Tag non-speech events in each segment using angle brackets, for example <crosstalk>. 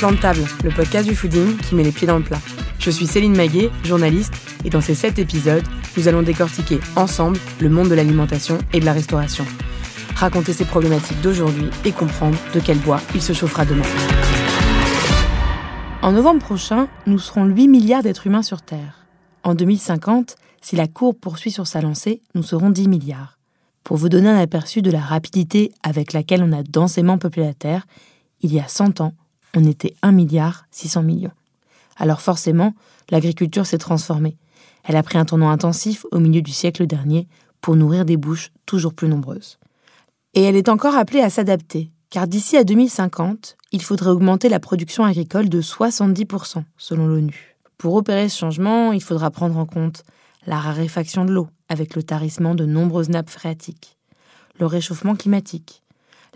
Plan de table, le podcast du fooding qui met les pieds dans le plat. Je suis Céline Maguet, journaliste, et dans ces 7 épisodes, nous allons décortiquer ensemble le monde de l'alimentation et de la restauration. Raconter ses problématiques d'aujourd'hui et comprendre de quel bois il se chauffera demain. En novembre prochain, nous serons 8 milliards d'êtres humains sur Terre. En 2050, si la courbe poursuit sur sa lancée, nous serons 10 milliards. Pour vous donner un aperçu de la rapidité avec laquelle on a densément peuplé la Terre, il y a 100 ans, on était 1 milliard 600 millions. Alors forcément, l'agriculture s'est transformée. Elle a pris un tournant intensif au milieu du siècle dernier pour nourrir des bouches toujours plus nombreuses. Et elle est encore appelée à s'adapter, car d'ici à 2050, il faudrait augmenter la production agricole de 70%, selon l'ONU. Pour opérer ce changement, il faudra prendre en compte la raréfaction de l'eau, avec le tarissement de nombreuses nappes phréatiques, le réchauffement climatique,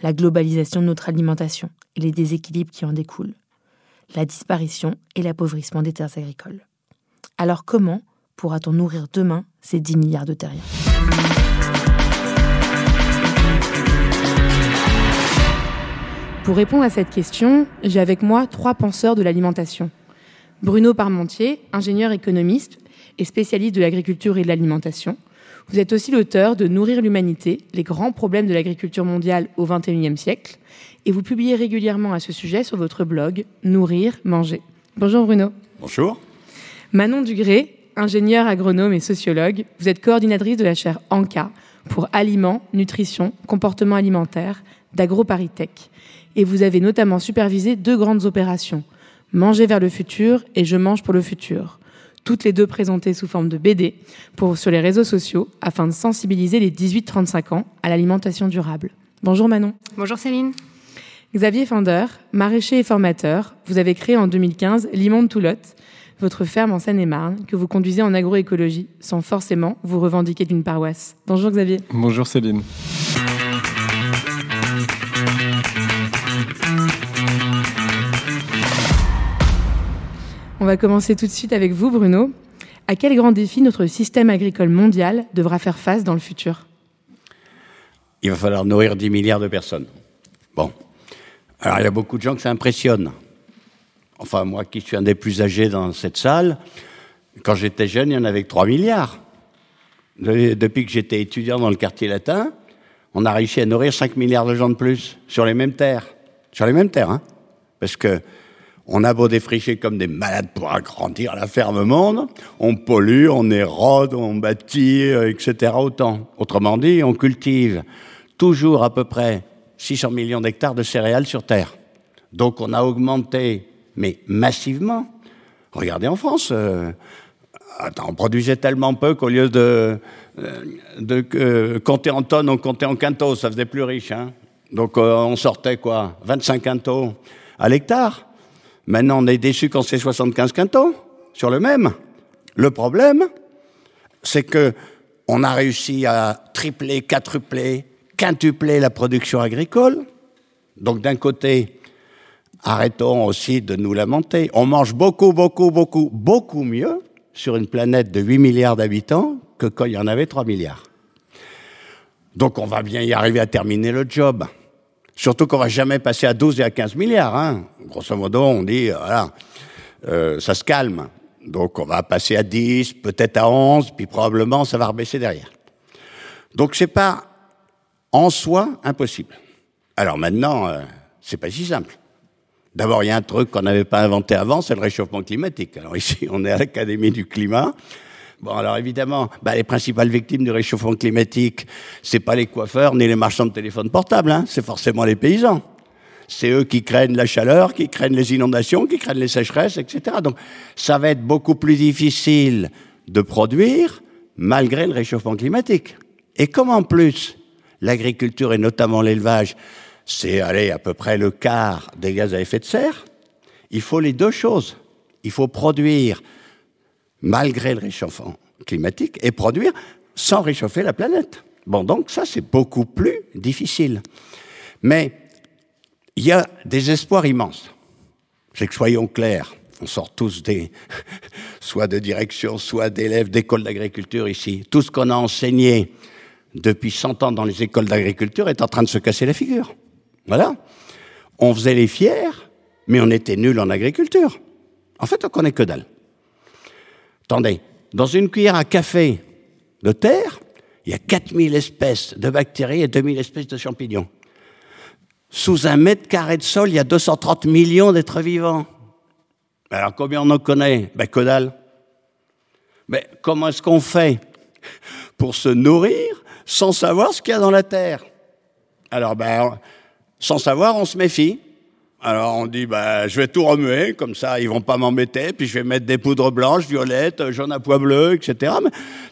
la globalisation de notre alimentation et les déséquilibres qui en découlent, la disparition et l'appauvrissement des terres agricoles. Alors comment pourra-t-on nourrir demain ces 10 milliards de terriens? Pour répondre à cette question, j'ai avec moi trois penseurs de l'alimentation. Bruno Parmentier, ingénieur économiste et spécialiste de l'agriculture et de l'alimentation. Vous êtes aussi l'auteur de Nourrir l'humanité, les grands problèmes de l'agriculture mondiale au XXIe siècle, et vous publiez régulièrement à ce sujet sur votre blog Nourrir, manger. Bonjour Bruno. Bonjour. Manon Dugré, ingénieure agronome et sociologue, vous êtes coordinatrice de la chaire ANCA pour aliments, nutrition, comportement alimentaire d'AgroParisTech et vous avez notamment supervisé deux grandes opérations, Manger vers le futur et Je mange pour le futur, toutes les deux présentées sous forme de BD pour, sur les réseaux sociaux afin de sensibiliser les 18-35 ans à l'alimentation durable. Bonjour Manon. Bonjour Céline. Xavier Fender, maraîcher et formateur, vous avez créé en 2015 Limonde Toulotte, votre ferme en Seine-et-Marne, que vous conduisez en agroécologie, sans forcément vous revendiquer d'une paroisse. Bonjour Xavier. Bonjour Céline. On va commencer tout de suite avec vous, Bruno. À quel grand défi notre système agricole mondial devra faire face dans le futur? Il va falloir nourrir 10 milliards de personnes. Bon. Alors, il y a beaucoup de gens que ça impressionne. Enfin, moi qui suis un des plus âgés dans cette salle, quand j'étais jeune, il y en avait que 3 milliards. Depuis que j'étais étudiant dans le quartier latin, on a réussi à nourrir 5 milliards de gens de plus sur les mêmes terres. Sur les mêmes terres, hein. Parce que on a beau défricher comme des malades pour agrandir la ferme monde, on pollue, on érode, on bâtit, euh, etc. autant. Autrement dit, on cultive toujours à peu près 600 millions d'hectares de céréales sur Terre. Donc on a augmenté, mais massivement. Regardez en France, euh, attends, on produisait tellement peu qu'au lieu de, euh, compter en tonnes, on comptait en quintaux, ça faisait plus riche. Hein Donc on sortait quoi? 25 quintaux à l'hectare Maintenant, on est déçu quand c'est 75 quintaux sur le même. Le problème, c'est que on a réussi à tripler, quadrupler, quintupler la production agricole. Donc d'un côté, arrêtons aussi de nous lamenter. On mange beaucoup, beaucoup, beaucoup, beaucoup mieux sur une planète de 8 milliards d'habitants que quand il y en avait 3 milliards. Donc on va bien y arriver à terminer le job. Surtout qu'on va jamais passer à 12 et à 15 milliards. Hein. Grosso modo, on dit, voilà, euh, ça se calme. Donc on va passer à 10, peut-être à 11, puis probablement ça va rebaisser derrière. Donc c'est pas en soi impossible. Alors maintenant, euh, c'est pas si simple. D'abord, il y a un truc qu'on n'avait pas inventé avant, c'est le réchauffement climatique. Alors ici, on est à l'Académie du climat. Bon, alors évidemment, bah, les principales victimes du réchauffement climatique, c'est pas les coiffeurs ni les marchands de téléphones portables, hein, c'est forcément les paysans. C'est eux qui craignent la chaleur, qui craignent les inondations, qui craignent les sécheresses, etc. Donc, ça va être beaucoup plus difficile de produire malgré le réchauffement climatique. Et comme en plus, l'agriculture et notamment l'élevage, c'est allez, à peu près le quart des gaz à effet de serre, il faut les deux choses. Il faut produire malgré le réchauffement climatique, et produire sans réchauffer la planète. Bon, donc ça, c'est beaucoup plus difficile. Mais il y a des espoirs immenses. C'est que soyons clairs, on sort tous des, <laughs> soit de direction, soit d'élèves d'écoles d'agriculture ici. Tout ce qu'on a enseigné depuis 100 ans dans les écoles d'agriculture est en train de se casser la figure. Voilà. On faisait les fiers, mais on était nul en agriculture. En fait, on connaît que dalle. Attendez, dans une cuillère à café de terre, il y a 4000 espèces de bactéries et 2000 espèces de champignons. Sous un mètre carré de sol, il y a 230 millions d'êtres vivants. Alors combien on en connaît? Ben que dalle. Mais comment est-ce qu'on fait pour se nourrir sans savoir ce qu'il y a dans la terre? Alors ben, sans savoir, on se méfie. Alors on dit, bah, je vais tout remuer, comme ça ils vont pas m'embêter, puis je vais mettre des poudres blanches, violettes, jaunes à pois bleus, etc.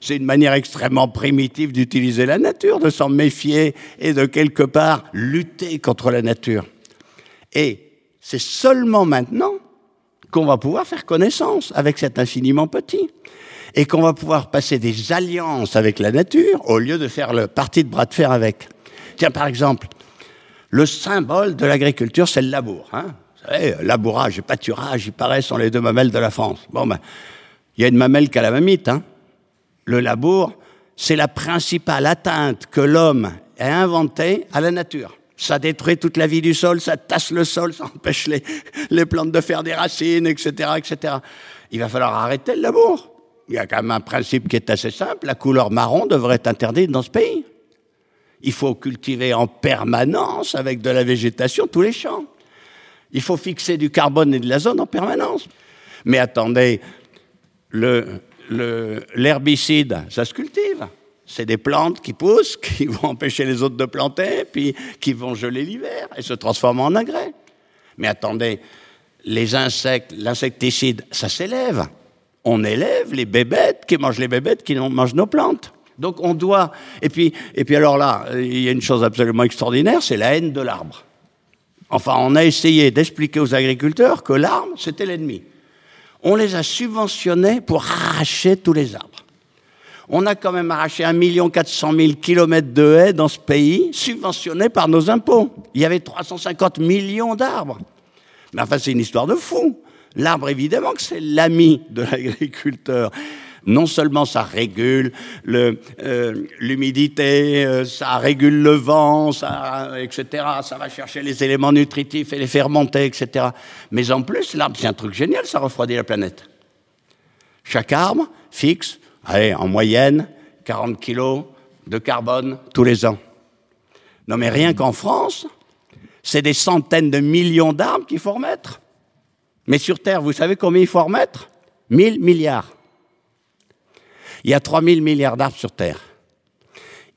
c'est une manière extrêmement primitive d'utiliser la nature, de s'en méfier et de quelque part lutter contre la nature. Et c'est seulement maintenant qu'on va pouvoir faire connaissance avec cet infiniment petit et qu'on va pouvoir passer des alliances avec la nature au lieu de faire le parti de bras de fer avec. Tiens, par exemple, le symbole de l'agriculture, c'est le labour. Hein Vous savez, labourage et pâturage, il paraît, sont les deux mamelles de la France. Bon, ben, il y a une mamelle qui a la mamite. Hein le labour, c'est la principale atteinte que l'homme a inventée à la nature. Ça détruit toute la vie du sol, ça tasse le sol, ça empêche les, les plantes de faire des racines, etc., etc. Il va falloir arrêter le labour. Il y a quand même un principe qui est assez simple. La couleur marron devrait être interdite dans ce pays. Il faut cultiver en permanence avec de la végétation tous les champs. Il faut fixer du carbone et de l'azote en permanence. Mais attendez, l'herbicide, ça se cultive. C'est des plantes qui poussent, <laughs> qui vont empêcher les autres de planter, puis qui vont geler l'hiver et se transformer en engrais. Mais attendez, les insectes, l'insecticide, ça s'élève. On élève les bébêtes qui mangent les bébêtes qui mangent nos plantes. Donc on doit. Et puis, et puis alors là, il y a une chose absolument extraordinaire, c'est la haine de l'arbre. Enfin, on a essayé d'expliquer aux agriculteurs que l'arbre, c'était l'ennemi. On les a subventionnés pour arracher tous les arbres. On a quand même arraché 1 400 000 kilomètres de haies dans ce pays, subventionnés par nos impôts. Il y avait 350 millions d'arbres. Mais enfin, c'est une histoire de fou. L'arbre, évidemment c'est l'ami de <laughs> l'agriculteur non seulement ça régule euh, l'humidité, euh, ça régule le vent, etc. Ça va chercher les éléments nutritifs et les faire monter, etc. Mais en plus, l'arbre, c'est un truc génial, ça refroidit la planète. Chaque arbre fixe, allez, en moyenne, 40 kilos de carbone tous les ans. Non mais rien qu'en France, c'est des centaines de millions d'arbres qu'il faut remettre. Mais sur Terre, vous savez combien il faut remettre? 1000 milliards. Il y a 3000 milliards d'arbres sur Terre.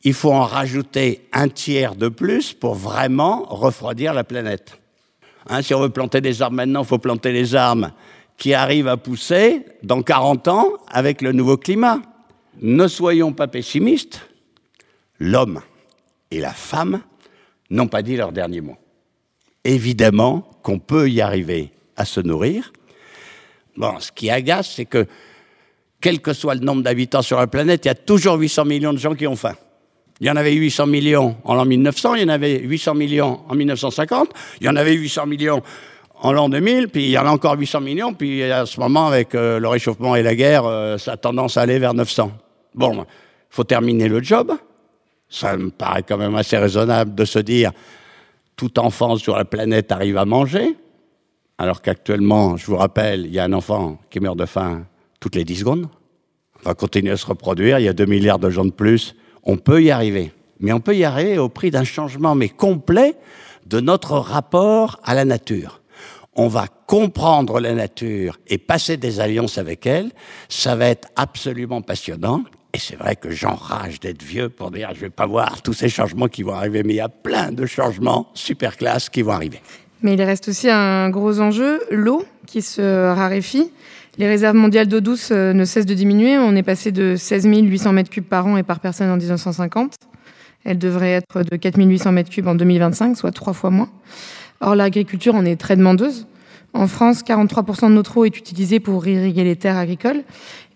Il faut en rajouter un tiers de plus pour vraiment refroidir la planète. Hein, si on veut planter des arbres maintenant, il faut planter les arbres qui arrivent à pousser dans 40 ans avec le nouveau climat. Ne soyons pas pessimistes. L'homme et la femme n'ont pas dit leur dernier mot. Évidemment qu'on peut y arriver à se nourrir. Bon, ce qui agace, c'est que quel que soit le nombre d'habitants sur la planète, il y a toujours 800 millions de gens qui ont faim. Il y en avait 800 millions en l'an 1900, il y en avait 800 millions en 1950, il y en avait 800 millions en l'an 2000, puis il y en a encore 800 millions, puis à ce moment, avec euh, le réchauffement et la guerre, euh, ça a tendance à aller vers 900. Bon, faut terminer le job. Ça me paraît quand même assez raisonnable de se dire, tout enfant sur la planète arrive à manger, alors qu'actuellement, je vous rappelle, il y a un enfant qui meurt de faim toutes les 10 secondes. On va continuer à se reproduire, il y a 2 milliards de gens de plus. On peut y arriver. Mais on peut y arriver au prix d'un changement, mais complet, de notre rapport à la nature. On va comprendre la nature et passer des alliances avec elle. Ça va être absolument passionnant. Et c'est vrai que j'enrage d'être vieux pour dire je vais pas voir tous ces changements qui vont arriver, mais il y a plein de changements super classe qui vont arriver. Mais il reste aussi un gros enjeu, l'eau qui se raréfie. Les réserves mondiales d'eau douce euh, ne cessent de diminuer. On est passé de 16 800 mètres cubes par an et par personne en 1950. Elle devrait être de 4 800 mètres cubes en 2025, soit trois fois moins. Or, l'agriculture en est très demandeuse. En France, 43% de notre eau est utilisée pour irriguer les terres agricoles.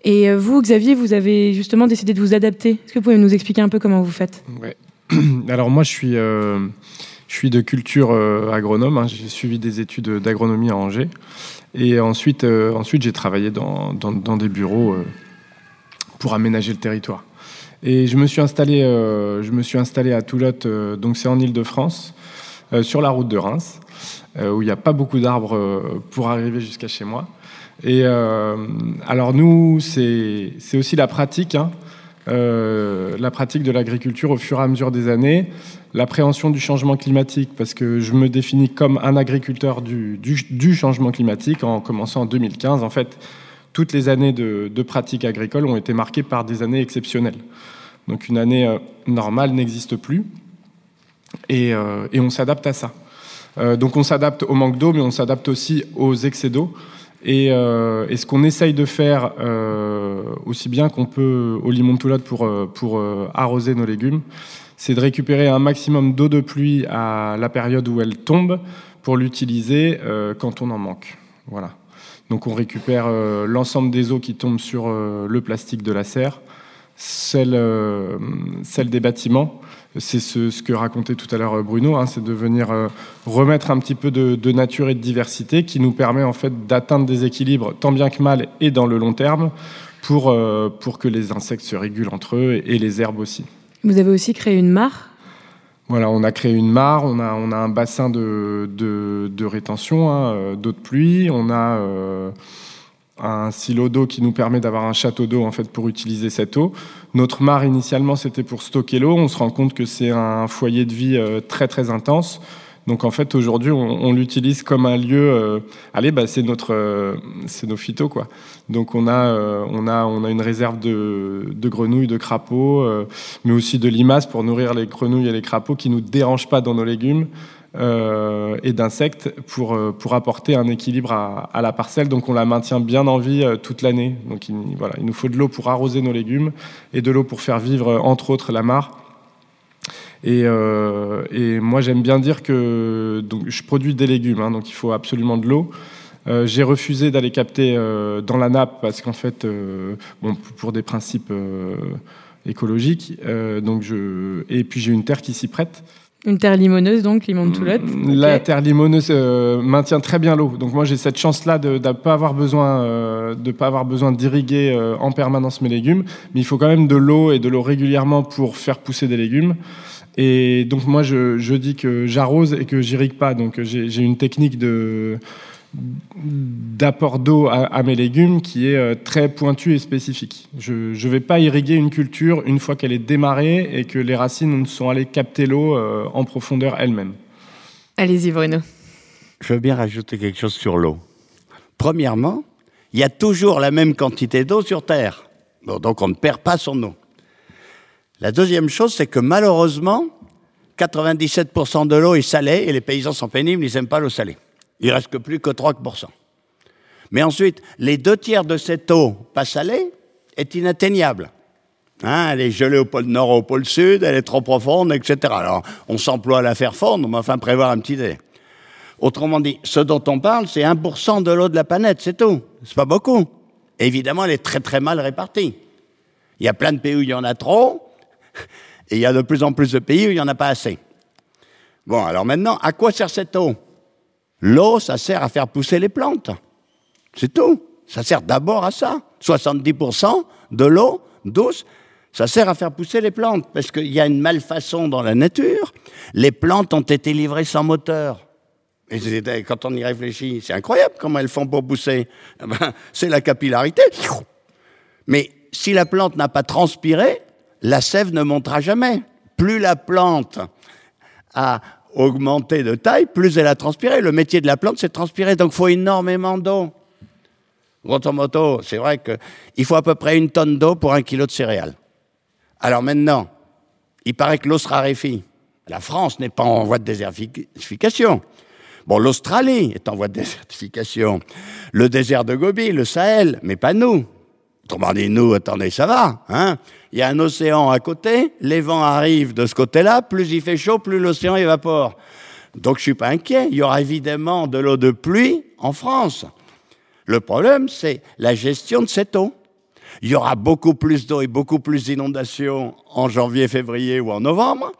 Et euh, vous, Xavier, vous avez justement décidé de vous adapter. Est-ce que vous pouvez nous expliquer un peu comment vous faites? Ouais. <clears throat> Alors moi, je suis, euh, je suis de culture agronome. Hein. J'ai suivi des études d'agronomie à Angers. Et ensuite, euh, ensuite j'ai travaillé dans, dans, des bureaux euh, pour aménager le territoire. Et je me suis installé, euh, je me suis installé à Toulotte, donc c'est en Ile-de-France. sur la route de Reims, où il n'y a pas beaucoup d'arbres pour arriver jusqu'à chez moi. Et alors nous, c'est aussi la pratique. Hein. Euh, la pratique de l'agriculture au fur et à mesure des années, l'appréhension du changement climatique, parce que je me définis comme un agriculteur du, changement climatique en commençant en 2015. En fait, toutes les années de, pratique agricole ont été marquées par des années exceptionnelles. Donc une année euh, normale n'existe plus et, euh, on s'adapte à ça. donc on s'adapte au manque d'eau, mais on s'adapte aussi aux excès d'eau. Euh, et, ce qu'on essaye de faire, euh, aussi bien qu'on peut au limon de Toulouse pour, euh, pour arroser nos légumes, c'est de récupérer un maximum d'eau de pluie à la période où elle tombe pour l'utiliser quand on en manque. Voilà. Donc on récupère l'ensemble des eaux qui tombent sur le plastique de la serre, celle des bâtiments, c'est ce, que racontait tout à l'heure euh, Bruno, hein, c'est de venir euh, remettre un petit peu de, nature et de diversité qui nous permet en fait d'atteindre des équilibres tant bien que mal et dans le long terme pour, euh, pour que les insectes se régulent entre eux et, les herbes aussi. Vous avez aussi créé une mare? Voilà, on a créé une mare, on a, on a un bassin de, de, rétention, hein, d'eau de pluie, on a un silo d'eau qui nous permet d'avoir un château d'eau en fait pour utiliser cette eau. Notre mare initialement c'était pour stocker l'eau. On se rend compte que c'est un foyer de vie euh, très très intense. Donc en fait aujourd'hui on, l'utilise comme un lieu. Euh, allez bah c'est notre euh, c'est nos phytos quoi. Donc on a on a on a une réserve de, grenouilles, de crapauds, mais aussi de limaces pour nourrir les grenouilles et les crapauds qui nous dérangent pas dans nos légumes. Euh, et d'insectes pour, euh, pour apporter un équilibre à, la parcelle. Donc on la maintient bien en vie euh, toute l'année. Donc il, voilà, il nous faut de l'eau pour arroser nos légumes et de l'eau pour faire vivre entre autres la mare. Et, moi j'aime bien dire que donc, je produis des légumes, hein, donc il faut absolument de l'eau. j'ai refusé d'aller capter dans la nappe parce qu'en fait, bon, pour des principes écologiques, donc je, et puis j'ai une terre qui s'y prête. Une terre limoneuse, donc, limon de Toulotte. La terre limoneuse euh, maintient très bien l'eau. Donc moi, j'ai cette chance-là de ne pas avoir besoin, euh, de pas avoir besoin d'irriguer euh, en permanence mes légumes. Mais il faut quand même de l'eau et de l'eau régulièrement pour faire pousser des légumes. Et donc moi, je, je dis que j'arrose et que j'irrigue pas. Donc j'ai une technique de d'apport d'eau à, mes légumes qui est euh, très pointu et spécifique. Je ne vais pas irriguer une culture une fois qu'elle est démarrée et que les racines sont allées capter l'eau euh, en profondeur elles-mêmes. Allez-y Bruno. Je veux bien rajouter quelque chose sur l'eau. Premièrement, il y a toujours la même quantité d'eau sur Terre. donc on ne perd pas son eau. La deuxième chose, c'est que malheureusement, 97% de l'eau est salée et les paysans sont pénibles, ils n'aiment pas l'eau salée. Il reste que plus que 3%. Mais ensuite, les deux tiers de cette eau pas salée est inatteignable. Hein, elle est gelée au pôle nord, au pôle sud, elle est trop profonde, etc. Alors, on s'emploie à la faire fondre, mais enfin prévoir un petit dé. Autrement dit, ce dont on parle, c'est 1% de l'eau de la planète, c'est tout. C'est pas beaucoup. évidemment, elle est très très mal répartie. Il y a plein de pays où il y en a trop, <laughs> et il y a de plus en plus de pays où il n'y en a pas assez. Bon, alors maintenant, à quoi sert cette eau? L'eau, ça sert à faire pousser les plantes. C'est tout. Ça sert d'abord à ça. 70% de l'eau douce, ça sert à faire pousser les plantes. Parce qu'il y a une malfaçon dans la nature. Les plantes ont été livrées sans moteur. Et quand on y réfléchit, c'est incroyable comment elles font pour pousser. Eh ben, c'est la capillarité. Mais si la plante n'a pas transpiré, la sève ne montera jamais. Plus la plante a augmenter de taille, plus elle a transpiré. Le métier de la plante, c'est de transpirer, donc il faut énormément d'eau. Grosso modo, c'est vrai qu'il faut à peu près une tonne d'eau pour un kilo de céréales. Alors maintenant, il paraît que l'eau se raréfie. La France n'est pas en voie de désertification. Bon, l'Australie est en voie de désertification. Le désert de Gobi, le Sahel, mais pas nous. Autrement dit, nous, attendez, ça va. Hein il y a un océan à côté, les vents arrivent de ce côté-là, plus il fait chaud, plus l'océan évapore. Donc je suis pas inquiet, il y aura évidemment de l'eau de pluie en France. Le problème, c'est la gestion de cette eau. Il y aura beaucoup plus d'eau et beaucoup plus d'inondations en janvier, février ou en novembre,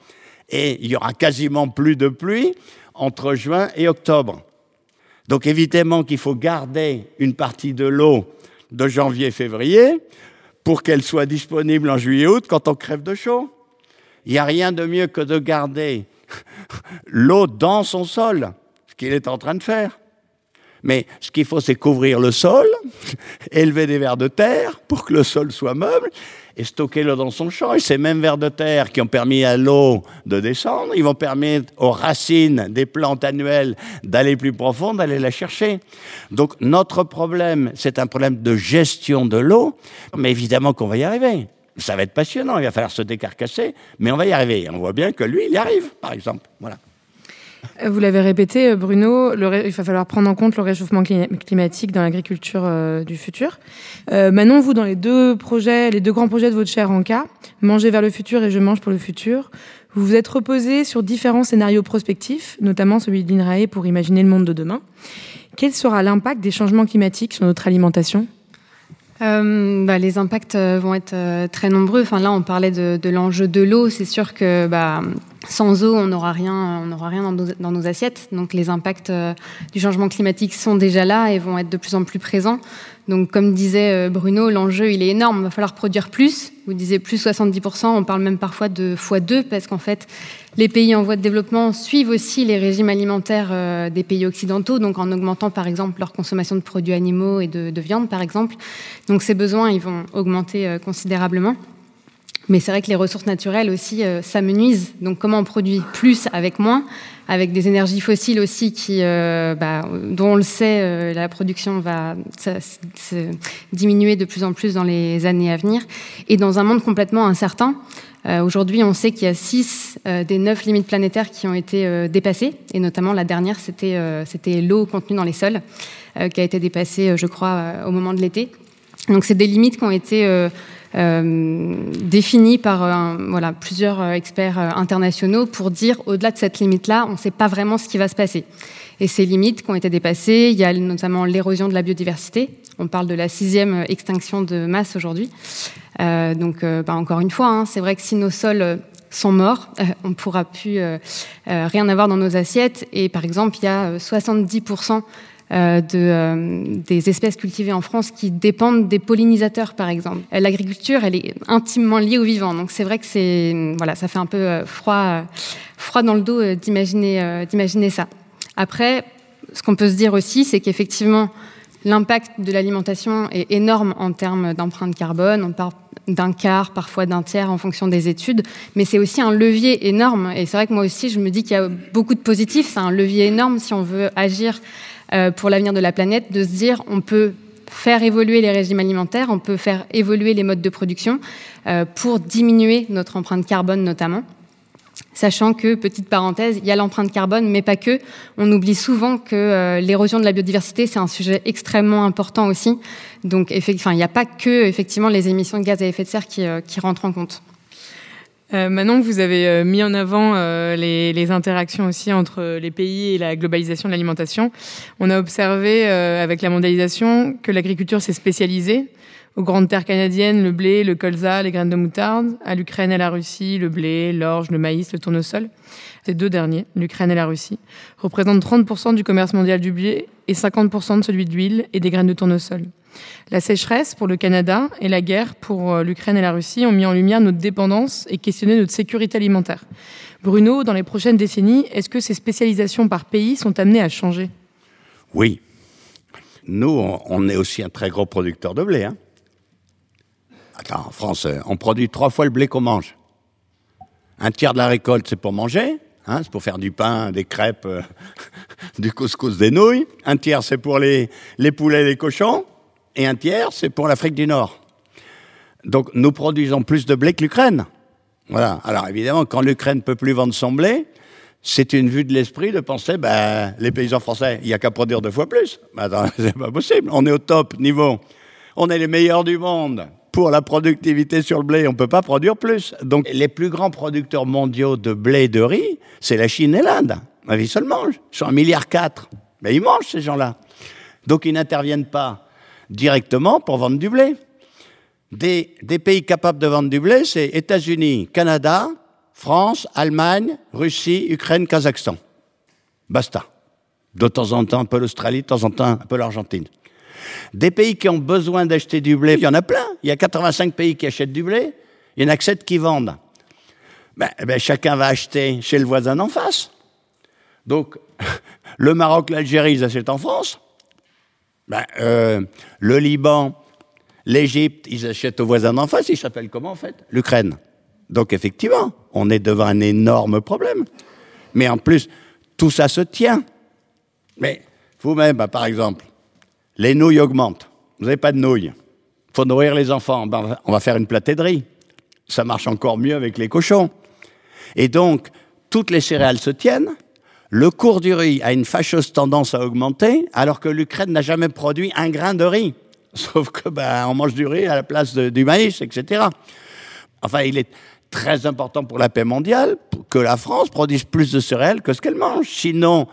et il y aura quasiment plus de pluie entre juin et octobre. Donc évidemment qu'il faut garder une partie de l'eau de janvier, février, pour qu'elle soit disponible en juillet-août quand on crève de chaud. Il n'y a rien de mieux que de garder <laughs> l'eau dans son sol, ce qu'il est en train de faire. Mais ce qu'il faut, c'est couvrir le sol, <laughs> élever des vers de terre pour que le sol soit meuble et stocker l'eau dans son champ. Et ces mêmes vers de terre qui ont permis à l'eau de descendre, ils vont permettre aux racines des plantes annuelles d'aller plus profond, d'aller la chercher. Donc notre problème, c'est un problème de gestion de l'eau, mais évidemment qu'on va y arriver. Ça va être passionnant, il va falloir se décarcasser, mais on va y arriver. On voit bien que lui, il y arrive, par exemple. Voilà. Vous l'avez répété, Bruno, il va falloir prendre en compte le réchauffement climatique dans l'agriculture euh, du futur. Euh, Manon, vous, dans les deux projets, les deux grands projets de votre chaire en cas, Manger vers le futur et Je mange pour le futur, vous vous êtes reposé sur différents scénarios prospectifs, notamment celui de l'INRAE pour imaginer le monde de demain. Quel sera l'impact des changements climatiques sur notre alimentation? Euh, bah, les impacts euh, vont être euh, très nombreux. Enfin, là, on parlait de, de l'enjeu de l'eau. C'est sûr que bah, sans eau, on n'aura rien, on rien dans nos, assiettes. Donc, les impacts euh, du changement climatique sont déjà là et vont être de plus en plus présents. Donc, comme disait euh, Bruno, l'enjeu, il est énorme. Il va falloir produire plus. Vous disiez plus 70%. On parle même parfois de x2 parce qu'en fait, les pays en voie de développement suivent aussi les régimes alimentaires euh, des pays occidentaux, donc en augmentant par exemple leur consommation de produits animaux et de, de viande, par exemple. Donc, ces besoins, ils vont augmenter considérablement. Mais c'est vrai que les ressources naturelles aussi euh, s'amenuisent. Donc, comment on produit plus avec moins avec des énergies fossiles aussi qui, euh, bah, dont on le sait, euh, la production va diminuer de plus en plus dans les années à venir, et dans un monde complètement incertain. Euh, Aujourd'hui, on sait qu'il y a six des neuf limites planétaires qui ont été dépassées, et notamment la dernière, c'était l'eau contenue dans les sols, qui a été dépassée, je crois, au moment de l'été. Donc, c'est des limites qui ont été définie par euh, voilà, plusieurs euh, experts internationaux pour dire au-delà de cette limite-là, on ne sait pas vraiment ce qui va se passer. Et ces limites qui ont été dépassées, il y a notamment l'érosion de la biodiversité. On parle de la sixième extinction de masse aujourd'hui. Euh, donc, euh, bah, encore une fois, hein, c'est vrai que si nos sols sont morts, euh, on ne pourra plus rien avoir dans nos assiettes. Et par exemple, il y a 70% euh, de, euh, des espèces cultivées en France qui dépendent des pollinisateurs, par exemple. Euh, l'agriculture, elle est intimement liée au vivant, donc c'est vrai que c'est voilà, ça fait un peu froid, froid dans le dos d'imaginer d'imaginer ça. Après, ce qu'on peut se dire aussi, c'est qu'effectivement, l'impact de l'alimentation est énorme en termes d'empreinte carbone. On parle d'un quart, parfois d'un tiers en fonction des études, mais c'est aussi un levier énorme. Et c'est vrai que moi aussi, je me dis qu'il y a beaucoup de positifs. C'est un levier énorme si on veut agir euh, pour l'avenir de la planète, de se dire on peut faire évoluer les régimes alimentaires, on peut faire évoluer les modes de production euh, pour diminuer notre empreinte carbone notamment. Sachant que, petite parenthèse, il y a l'empreinte carbone, mais pas que. On oublie souvent que euh, l'érosion de la biodiversité, c'est un sujet extrêmement important aussi. Donc, enfin, il n'y a pas que, effectivement, les émissions de gaz à effet de serre qui, euh, qui rentrent en compte. Euh, maintenant que vous avez euh, mis en avant euh, les, interactions aussi entre les pays et la globalisation de l'alimentation, on a observé euh, avec la mondialisation que l'agriculture s'est spécialisée. Aux grandes terres canadiennes, le blé, le colza, les graines de moutarde. À l'Ukraine et la Russie, le blé, l'orge, le maïs, le tournesol. Ces deux derniers, l'Ukraine et la Russie, représentent 30% du commerce mondial du blé et 50% de celui de l'huile et des graines de tournesol. La sécheresse pour le Canada et la guerre pour euh, l'Ukraine et la Russie ont mis en lumière notre dépendance et questionné notre sécurité alimentaire. Bruno, dans les prochaines décennies, est-ce que ces spécialisations par pays sont amenées à changer? Oui. Nous, on est aussi un très gros producteur de blé. Hein Attends, en France, euh, on produit trois fois le blé qu'on mange. Un tiers de la récolte, c'est pour manger. Hein, c'est pour faire du pain, des crêpes, euh, <laughs> du couscous, des nouilles. Un tiers, c'est pour les, les poulets, les cochons et un tiers, c'est pour l'Afrique du Nord. Donc nous produisons plus de blé que l'Ukraine. Voilà. Alors évidemment, quand l'Ukraine peut plus vendre son blé, c'est une vue de l'esprit de penser, ben, les paysans français, il n'y a qu'à produire deux fois plus. Ben, <laughs> c'est pas possible. On est au top niveau. On est les meilleurs du monde. Pour la productivité sur le blé, on ne peut pas produire plus. Donc les plus grands producteurs mondiaux de blé et de riz, c'est la Chine et l'Inde. Ma vie se le mange. Ils sont un milliard quatre. Mais ils mangent ces gens-là. Donc ils n'interviennent pas directement pour vendre du blé. Des, pays capables de vendre du blé, c'est États-Unis, Canada, France, Allemagne, Russie, Ukraine, Kazakhstan. Basta. De temps en temps un peu l'Australie, de temps en temps un peu l'Argentine. Des pays qui ont besoin d'acheter du blé, il y en a plein. Il y a 85 pays qui achètent du blé, il y en a que 7 qui vendent. ben, ben, chacun va acheter chez le voisin d'en face. Donc, <laughs> le Maroc, l'Algérie, ils achètent en France. Ben, euh, le Liban, l'Égypte, ils achètent au voisin d'en face. Ils s'appellent comment en fait? L'Ukraine. Donc effectivement, on est devant un énorme problème. Mais en plus, tout ça se tient. Mais vous-même, ben, par exemple, les nouilles augmentent. Vous n'avez pas de nouilles. Il faut nourrir les enfants. Ben, on va faire une platée de riz. Ça marche encore mieux avec les cochons. Et donc, toutes les céréales se tiennent. Le cours du riz a une fâcheuse tendance à augmenter, alors que l'Ukraine n'a jamais produit un grain de riz. <laughs> Sauf que ben, on mange du riz à la place du maïs, etc. Enfin, il est très important pour la paix mondiale que la France produise plus de céréales que ce qu'elle mange. Sinon,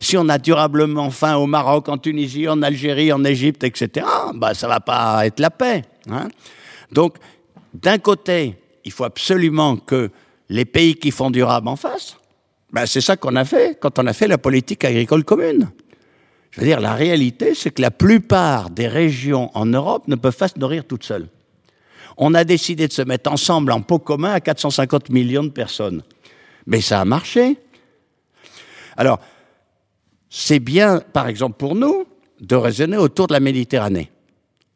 si on a durablement faim au Maroc, en Tunisie, en Algérie, en Égypte, etc., ben, ça va pas être la paix. Hein. Donc, d'un côté, il faut absolument que les pays qui font durable en fassent. Ben, c'est ça qu'on a fait quand on a fait la politique agricole commune. Je veux dire, la réalité, c'est que la plupart des régions en Europe ne peuvent pas se nourrir toutes seules. On a décidé de se mettre ensemble en pot commun à 450 millions de personnes. Mais ça a marché. Alors, c'est bien, par exemple, pour nous, de raisonner autour de la Méditerranée.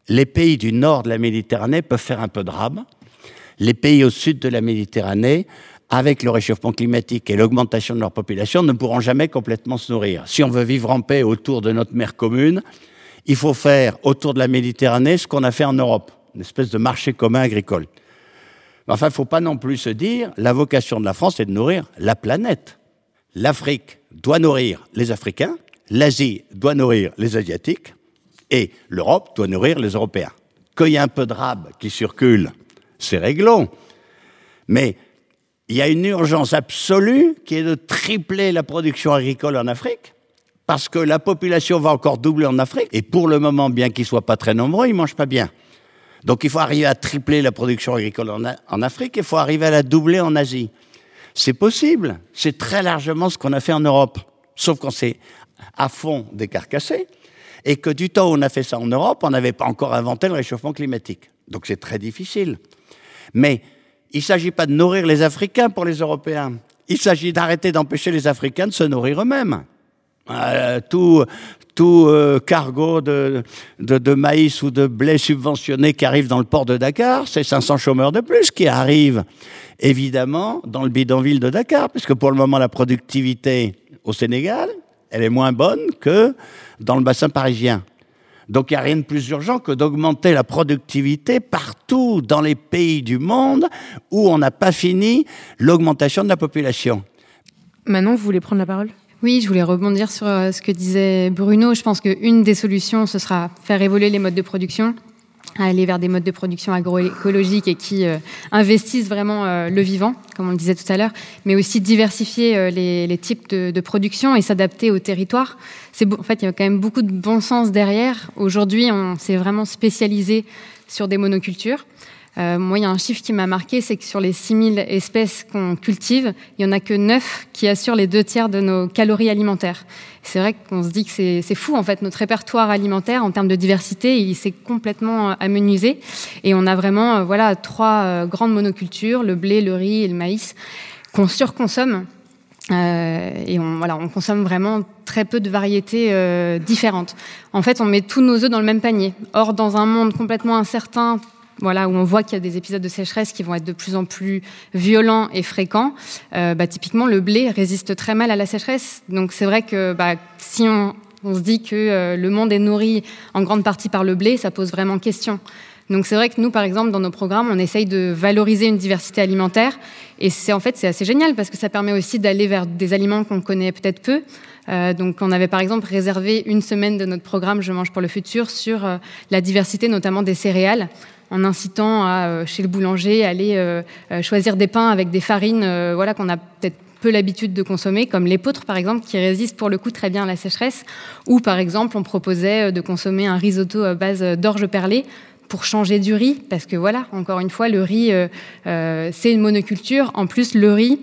Les pays du nord de la Méditerranée peuvent faire un peu de rame. Les pays au sud de la Méditerranée, avec le réchauffement climatique et l'augmentation de leur population, ne pourront jamais complètement se nourrir. Si on veut vivre en paix autour de notre mer commune, il faut faire autour de la Méditerranée ce qu'on a fait en Europe, une espèce de marché commun agricole. Mais enfin, il ne faut pas non plus se dire, la vocation de la France est de nourrir la planète. L'Afrique doit nourrir les Africains, l'Asie doit nourrir les Asiatiques, et l'Europe doit nourrir les Européens. Qu'il y ait un peu de rab qui circule, c'est réglo. Mais il y a une urgence absolue qui est de tripler la production agricole en Afrique, parce que la population va encore doubler en Afrique, et pour le moment, bien qu'ils ne soient pas très nombreux, ils ne mangent pas bien. Donc il faut arriver à tripler la production agricole en, en Afrique, il faut arriver à la doubler en Asie. C'est possible, c'est très largement ce qu'on a fait en Europe, sauf qu'on s'est à fond décarcassé, et que du temps où on a fait ça en Europe, on n'avait pas encore inventé le réchauffement climatique. Donc c'est très difficile. Mais il ne s'agit pas de nourrir les Africains pour les Européens. Il s'agit d'arrêter d'empêcher les Africains de se nourrir eux-mêmes. Euh, tout euh, cargo de, de, de, maïs ou de blé subventionné qui arrive dans le port de Dakar, c'est 500 chômeurs de plus qui arrivent évidemment dans le bidonville de Dakar, puisque pour le moment la productivité au Sénégal, elle est moins bonne que dans le bassin parisien. Donc il n'y a rien de plus urgent que d'augmenter la productivité partout dans les pays du monde où on n'a pas fini l'augmentation de la population. Manon, vous voulez prendre la parole? Oui, je voulais rebondir sur euh, ce que disait Bruno. Je pense qu'une des solutions, ce sera faire évoluer les modes de production aller vers des modes de production agroécologiques et qui euh, investissent vraiment euh, le vivant, comme on le disait tout à l'heure, mais aussi diversifier les, types de, production et s'adapter au territoire. En fait, il y a quand même beaucoup de bon sens derrière. Aujourd'hui, on s'est vraiment spécialisé sur des monocultures. Euh, moi, il y a un chiffre qui m'a marqué, c'est que sur les 6000 espèces qu'on cultive, il n'y en a que 9 qui assurent les deux tiers de nos calories alimentaires. C'est vrai qu'on se dit que c'est fou, en fait, notre répertoire alimentaire en termes de diversité, il s'est complètement euh, amenuisé. Et on a vraiment euh, voilà, trois grandes monocultures, le blé, le riz et le maïs, qu'on surconsomme. et on, voilà, on consomme vraiment très peu de variétés différentes. En fait, on met tous nos œufs dans le même panier. Or, dans un monde complètement incertain voilà, où on voit qu'il y a des épisodes de sécheresse qui vont être de plus en plus violents et fréquents, euh, bah, typiquement le blé résiste très mal à la sécheresse. Donc c'est vrai que bah, si on, se dit que euh, le monde est nourri en grande partie par le blé, ça pose vraiment question. Donc c'est vrai que nous, par exemple, dans nos programmes, on essaye de valoriser une diversité alimentaire. Et c'est en fait c'est assez génial parce que ça permet aussi d'aller vers des aliments qu'on connaît peut-être peu. Euh, donc on avait par exemple réservé une semaine de notre programme Je mange pour le futur sur la diversité notamment des céréales en incitant à, euh, chez le boulanger, aller euh, euh, choisir des pains avec des farines voilà, qu'on a peut-être peu l'habitude de consommer, comme l'épeautre par exemple, qui résiste pour le coup très bien à la sécheresse, ou par exemple on proposait de consommer un risotto à base d'orge perlée pour changer du riz, parce que voilà, encore une fois, le riz, c'est une monoculture. En plus, le riz,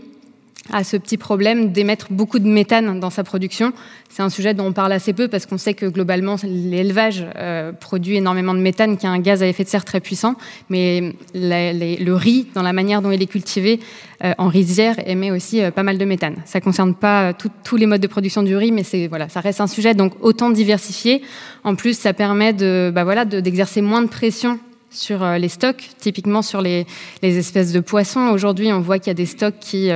a ce petit problème d'émettre beaucoup de méthane dans sa production. C'est un sujet dont on parle assez peu parce qu'on sait que globalement l'élevage euh, produit énormément de méthane, qui est un gaz à effet de serre très puissant. Mais le riz, dans la manière dont il est cultivé euh, en rizière, émet aussi euh, pas mal de méthane. Ça ne concerne pas tous les modes de production du riz, mais ça reste un sujet donc autant diversifié. En plus, ça permet bah d'exercer moins de pression sur les stocks, typiquement sur les, les espèces de poissons. Aujourd'hui, on voit qu'il y a des stocks qui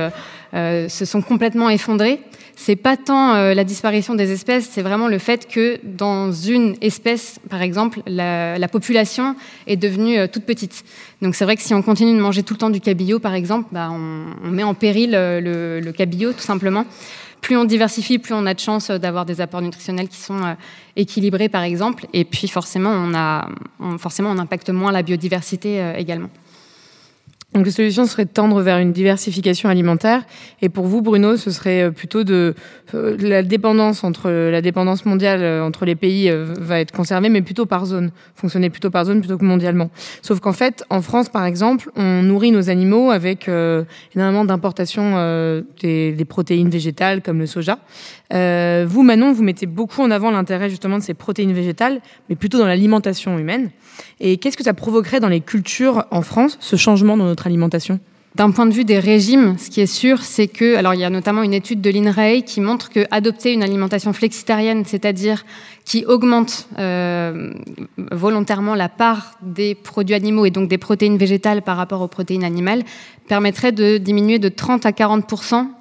se sont complètement effondrés. C'est pas tant euh, la disparition des espèces, c'est vraiment le fait que dans une espèce, par exemple, la, population est devenue euh, toute petite. Donc c'est vrai que si on continue de manger tout le temps du cabillaud, par exemple, bah, on, met en péril le, cabillaud tout simplement plus on diversifie, plus on a de chances d'avoir des apports nutritionnels qui sont équilibrés, par exemple. Et puis forcément, on impacte moins la biodiversité également. Donc la solution serait de tendre vers une diversification alimentaire. Et pour vous, Bruno, ce serait euh, plutôt de euh, la dépendance entre la dépendance mondiale euh, entre les pays va être conservée, mais plutôt par zone, fonctionner plutôt par zone plutôt que mondialement. Sauf qu'en fait, en France, par exemple, on nourrit nos animaux avec énormément d'importation des, des, protéines végétales comme le soja. vous, Manon, vous mettez beaucoup en avant l'intérêt justement de ces protéines végétales, mais plutôt dans l'alimentation humaine. Et qu'est-ce que ça provoquerait dans les cultures en France, ce changement dans notre alimentation? D'un point de vue des régimes, ce qui est sûr, c'est que, alors il y a notamment une étude de l'INRAE qui montre que adopter une alimentation flexitarienne, c'est-à-dire qui augmente euh, volontairement la part des produits animaux et donc des protéines végétales par rapport aux protéines animales, permettrait de diminuer de 30 à 40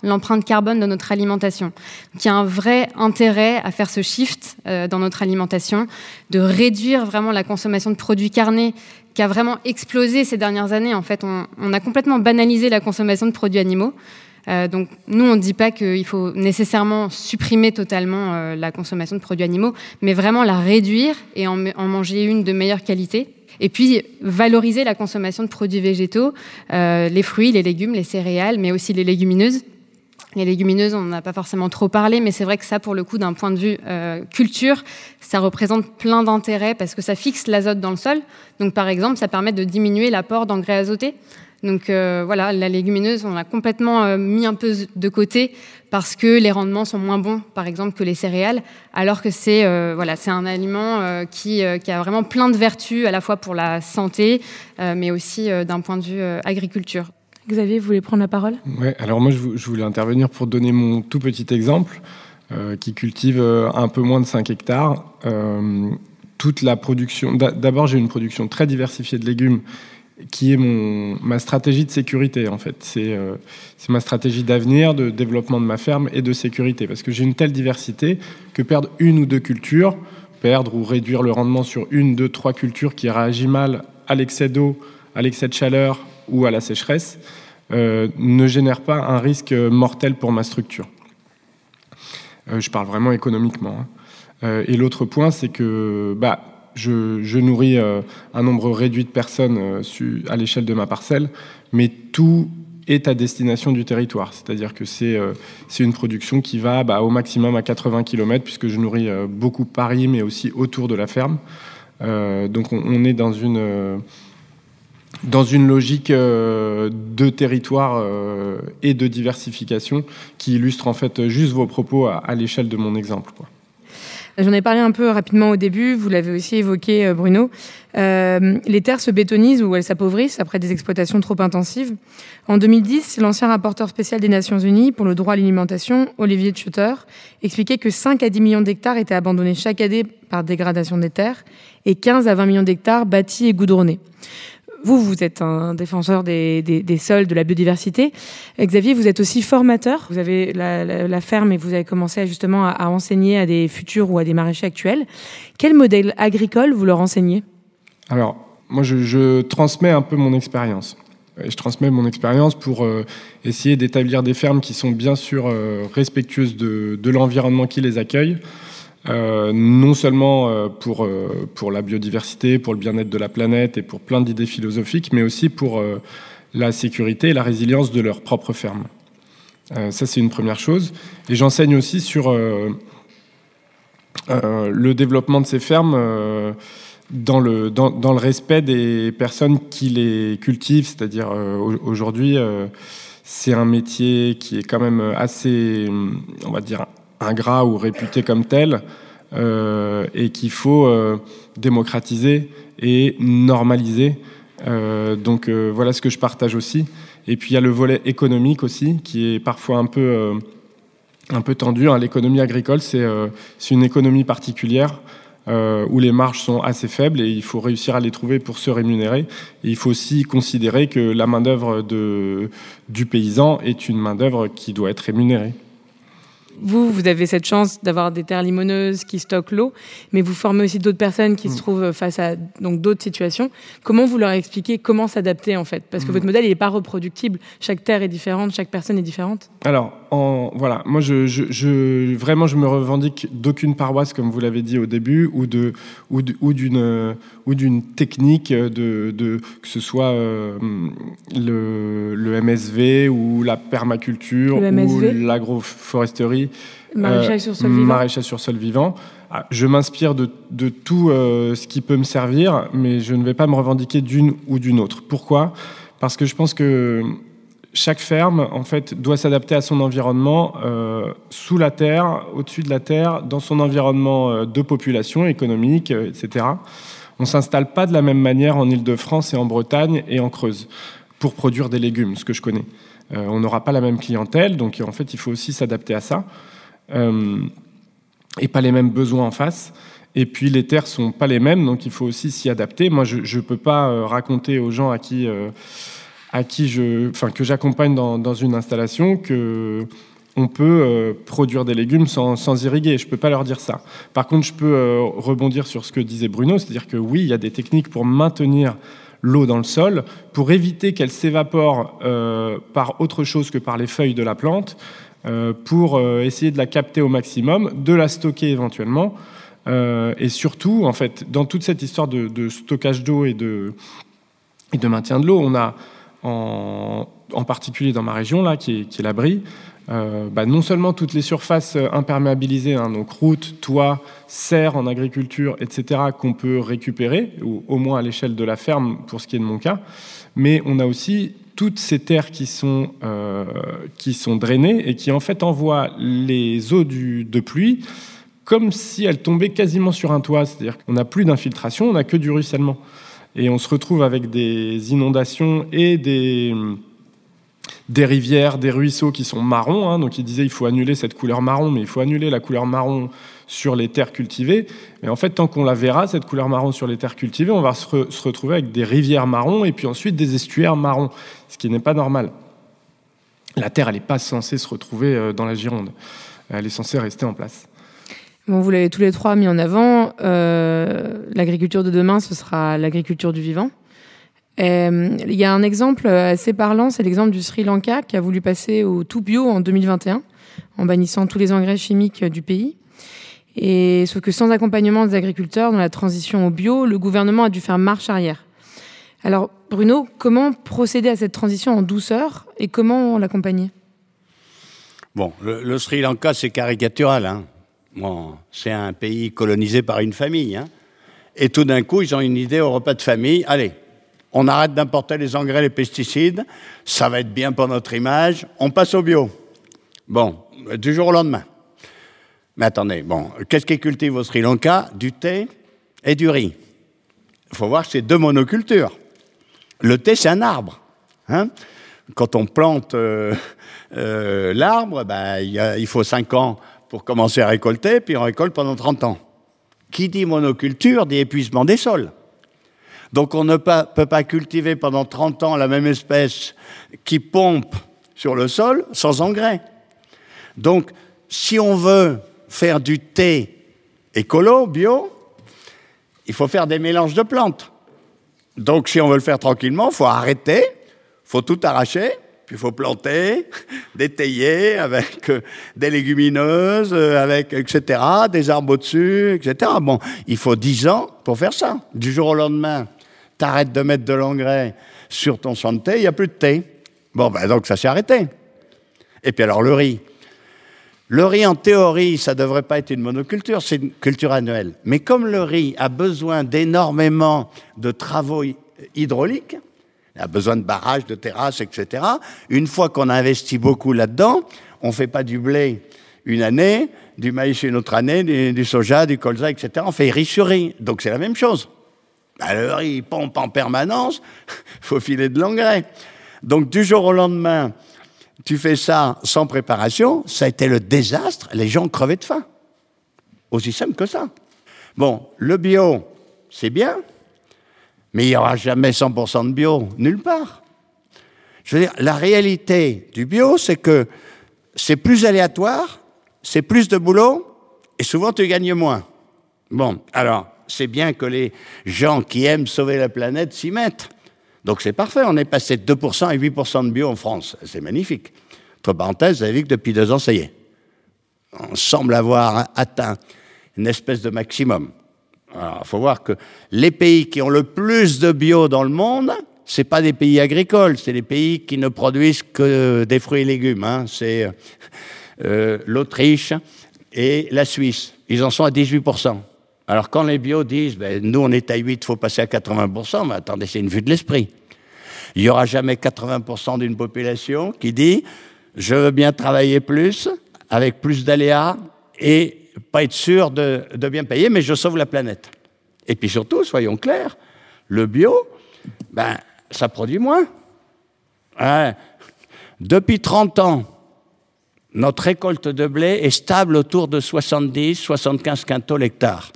l'empreinte carbone de notre alimentation. Donc, il y a un vrai intérêt à faire ce shift euh, dans notre alimentation, de réduire vraiment la consommation de produits carnés qui a vraiment explosé ces dernières années. En fait, on, a complètement banalisé la consommation de produits animaux. Euh, donc, nous, on ne dit pas qu'il faut nécessairement supprimer totalement euh, la consommation de produits animaux, mais vraiment la réduire et en, manger une de meilleure qualité. Et puis, valoriser la consommation de produits végétaux, euh, les fruits, les légumes, les céréales, mais aussi les légumineuses. Les légumineuses, on n'a pas forcément trop parlé, mais c'est vrai que ça, pour le coup, d'un point de vue euh, culture, ça représente plein d'intérêts parce que ça fixe l'azote dans le sol. Donc, par exemple, ça permet de diminuer l'apport d'engrais azotés. Donc euh, voilà, la légumineuse, on l'a complètement euh, mis un peu de côté parce que les rendements sont moins bons, par exemple, que les céréales, alors que c'est voilà, c'est un aliment qui, qui, a vraiment plein de vertus à la fois pour la santé, mais aussi d'un point de vue agriculture. Xavier, vous voulez prendre la parole? Oui, alors moi je voulais intervenir pour donner mon tout petit exemple, euh, qui cultive euh, un peu moins de 5 hectares. Euh, toute la production. D'abord, j'ai une production très diversifiée de légumes qui est mon, ma stratégie de sécurité en fait. C'est ma stratégie d'avenir, de développement de ma ferme et de sécurité. Parce que j'ai une telle diversité que perdre une ou deux cultures, perdre ou réduire le rendement sur une, deux, trois cultures qui réagit mal à l'excès d'eau, à l'excès de chaleur, ou à la sécheresse euh, ne génère pas un risque mortel pour ma structure. Euh, je parle vraiment économiquement. Hein. Euh, et l'autre point, c'est que bah, je, nourris un nombre réduit de personnes à l'échelle de ma parcelle, mais tout est à destination du territoire. C'est-à-dire que c'est une production qui va bah, au maximum à 80 km, puisque je nourris beaucoup Paris, mais aussi autour de la ferme. donc on, est dans une dans une logique euh, de territoire euh, et de diversification qui illustre en fait juste vos propos à, l'échelle de mon exemple. J'en ai parlé un peu rapidement au début, vous l'avez aussi évoqué euh, Bruno. les terres se bétonisent ou elles s'appauvrissent après des exploitations trop intensives. En 2010, l'ancien rapporteur spécial des Nations Unies pour le droit à l'alimentation, Olivier Schutter, expliquait que 5 à 10 millions d'hectares étaient abandonnés chaque année par dégradation des terres et 15 à 20 millions d'hectares bâtis et goudronnés vous, vous êtes un défenseur des, sols, de la biodiversité. Xavier, vous êtes aussi formateur. Vous avez la, ferme et vous avez commencé justement à, enseigner à des futurs ou à des maraîchers actuels. Quel modèle agricole vous leur enseignez? Alors, moi, je, transmets un peu mon expérience. Je transmets mon expérience pour euh, essayer d'établir des fermes qui sont bien sûr euh, respectueuses de l'environnement qui les accueille, euh, non seulement euh, pour, euh, pour la biodiversité, pour le bien-être de la planète et pour plein d'idées philosophiques, mais aussi pour la sécurité et la résilience de leur propre ferme. ça, c'est une première chose. Et j'enseigne aussi sur le développement de ces fermes dans, le, dans, le respect des personnes qui les cultivent, c'est-à-dire aujourd'hui c'est un métier qui est quand même assez, on va dire, ingrat ou réputé comme tel, euh, et qu'il faut euh, démocratiser et normaliser. Euh, donc voilà ce que je partage aussi. Et puis il y a le volet économique aussi, qui est parfois un peu, un peu tendu. Hein. L'économie agricole, c'est une économie particulière. où les marges sont assez faibles et il faut réussir à les trouver pour se rémunérer. Et il faut aussi considérer que la main-d'œuvre du paysan est une main-d'œuvre qui doit être rémunérée vous, vous avez cette chance d'avoir des terres limoneuses qui stockent l'eau, mais vous formez aussi d'autres personnes qui se mm. trouvent face à donc d'autres situations. Comment vous leur expliquez comment s'adapter en fait? Parce que mm. votre modèle n'est pas reproductible. Chaque terre est différente, chaque personne est différente. Alors, en, voilà, moi, je, je, vraiment, je me revendique d'aucune paroisse, comme vous l'avez dit au début, ou de ou d'une ou d'une technique de, de, que ce soit euh, le, le, MSV ou la permaculture ou l'agroforesterie Maraîchage sur sol vivant. Maraîchage sur sol vivant. Ah, je m'inspire de, de, tout euh, ce qui peut me servir, mais je ne vais pas me revendiquer d'une ou d'une autre. Pourquoi? Parce que je pense que chaque ferme, en fait, doit s'adapter à son environnement euh, sous la terre, au-dessus de la terre, dans son environnement euh, de population économique, etc. On s'installe pas de la même manière en Île-de-France et en Bretagne et en Creuse pour produire des légumes, ce que je connais. on n'aura pas la même clientèle, donc en fait, il faut aussi s'adapter à ça. Euh, et pas les mêmes besoins en face. Et puis les terres sont pas les mêmes, donc il faut aussi s'y adapter. Moi, je ne peux pas euh, raconter aux gens à qui, euh, à qui je, enfin, que j'accompagne dans, une installation que on peut produire des légumes sans, sans, irriguer. Je peux pas leur dire ça. Par contre, je peux rebondir sur ce que disait Bruno, c'est-à-dire que oui, il y a des techniques pour maintenir l'eau dans le sol, pour éviter qu'elle s'évapore par autre chose que par les feuilles de la plante. Euh, pour euh, essayer de la capter au maximum, de la stocker éventuellement. Euh, et surtout, en fait, dans toute cette histoire de, stockage d'eau et de, et de maintien de l'eau, on a, en, particulier dans ma région, là, qui est, l'abri, bah, non seulement toutes les surfaces imperméabilisées, hein, donc routes, toits, serres en agriculture, etc., qu'on peut récupérer, ou au moins à l'échelle de la ferme pour ce qui est de mon cas, mais on a aussi toutes ces terres qui sont, euh, qui sont drainées et qui en fait envoient les eaux de pluie comme si elles tombaient quasiment sur un toit. C'est-à-dire qu'on n'a plus d'infiltration, on n'a que du ruissellement. Et on se retrouve avec des inondations et des, des rivières, des ruisseaux qui sont marrons. Hein. Donc il disait il faut annuler cette couleur marron, mais il faut annuler la couleur marron sur les terres cultivées. Mais en fait, tant qu'on la verra, cette couleur marron sur les terres cultivées, on va se, retrouver avec des rivières marrons et puis ensuite des estuaires marrons, ce qui n'est pas normal. La terre, elle n'est pas censée se retrouver euh, dans la Gironde. Elle est censée rester en place. Vous l'avez tous les trois mis en avant. Euh, l'agriculture de demain, ce sera l'agriculture du vivant. Euh, il y a un exemple assez parlant, c'est l'exemple du Sri Lanka qui a voulu passer au tout bio en 2021 en bannissant tous les engrais chimiques du pays. Et sauf que sans accompagnement des agriculteurs dans la transition au bio, le gouvernement a dû faire marche arrière. Alors Bruno, comment procéder à cette transition en douceur et comment l'accompagner? Bon, le, Sri Lanka, c'est caricatural. Hein. C'est un pays colonisé par une famille. Hein. Et tout d'un coup, ils ont une idée au repas de famille. Allez, on arrête d'importer les engrais, les pesticides. Ça va être bien pour notre image. On passe au bio. Bon, du jour au lendemain. Mais attendez, bon, qu'est-ce qu'ils cultivent au Sri Lanka? Du thé et du riz. Il faut voir que c'est deux monocultures. Le thé, c'est un arbre. Hein Quand on plante euh, euh, l'arbre, ben, il faut cinq ans pour commencer à récolter, puis on récolte pendant 30 ans. Qui dit monoculture dit épuisement des sols. Donc on ne peut pas cultiver pendant 30 ans la même espèce qui pompe sur le sol sans engrais. Donc si on veut faire du thé écolo, bio, il faut faire des mélanges de plantes. Donc, si on veut le faire tranquillement, il faut arrêter, il faut tout arracher, il faut planter, <laughs> détailler avec euh, des légumineuses, euh, avec etc., des arbres au-dessus, etc. Bon, il faut 10 ans pour faire ça. Du jour au lendemain, tu arrêtes de mettre de l'engrais sur ton champ de thé, il n'y a plus de thé. Bon, ben donc ça s'est arrêté. Et puis alors le riz. Le riz, en théorie, ça ne devrait pas être une monoculture, c'est une culture annuelle. Mais comme le riz a besoin d'énormément de travaux hydrauliques, a besoin de barrages, de terrasses, etc. Une fois qu'on a investi beaucoup là-dedans, on fait pas du blé une année, du maïs une autre année, du, soja, du colza, etc. On fait riz sur riz. Donc c'est la même chose. Alors il pompe en permanence, <laughs> faut filer de l'engrais. Donc du jour au lendemain, tu fais ça sans préparation, ça a été le désastre, les gens crevaient de faim. Aussi simple que ça. Bon, le bio, c'est bien, mais il n'y aura jamais 100% de bio, nulle part. Je veux dire, la réalité du bio, c'est que c'est plus aléatoire, c'est plus de boulot, et souvent tu gagnes moins. Bon, alors, c'est bien que les gens qui aiment sauver la planète s'y mettent. Donc c'est parfait, on est passé de 2% à 8% de bio en France. C'est magnifique. Entre parenthèses, vous avez vu que depuis deux ans, ça y est. On semble avoir atteint une espèce de maximum. Il faut voir que les pays qui ont le plus de bio dans le monde, ce pas des pays agricoles, c'est des pays qui ne produisent que des fruits et légumes. Hein. C'est euh, l'Autriche et la Suisse. Ils en sont à 18%. Alors quand les bio disent, ben, nous on est à 8, il faut passer à 80%, mais attendez, c'est une vue de l'esprit. Il n'y aura jamais 80% d'une population qui dit, je veux bien travailler plus, avec plus d'aléas, et pas être sûr de, bien payer, mais je sauve la planète. Et puis surtout, soyons clairs, le bio, ben, ça produit moins. Hein? Depuis 30 ans, notre récolte de blé est stable autour de 70-75 quintaux l'hectare.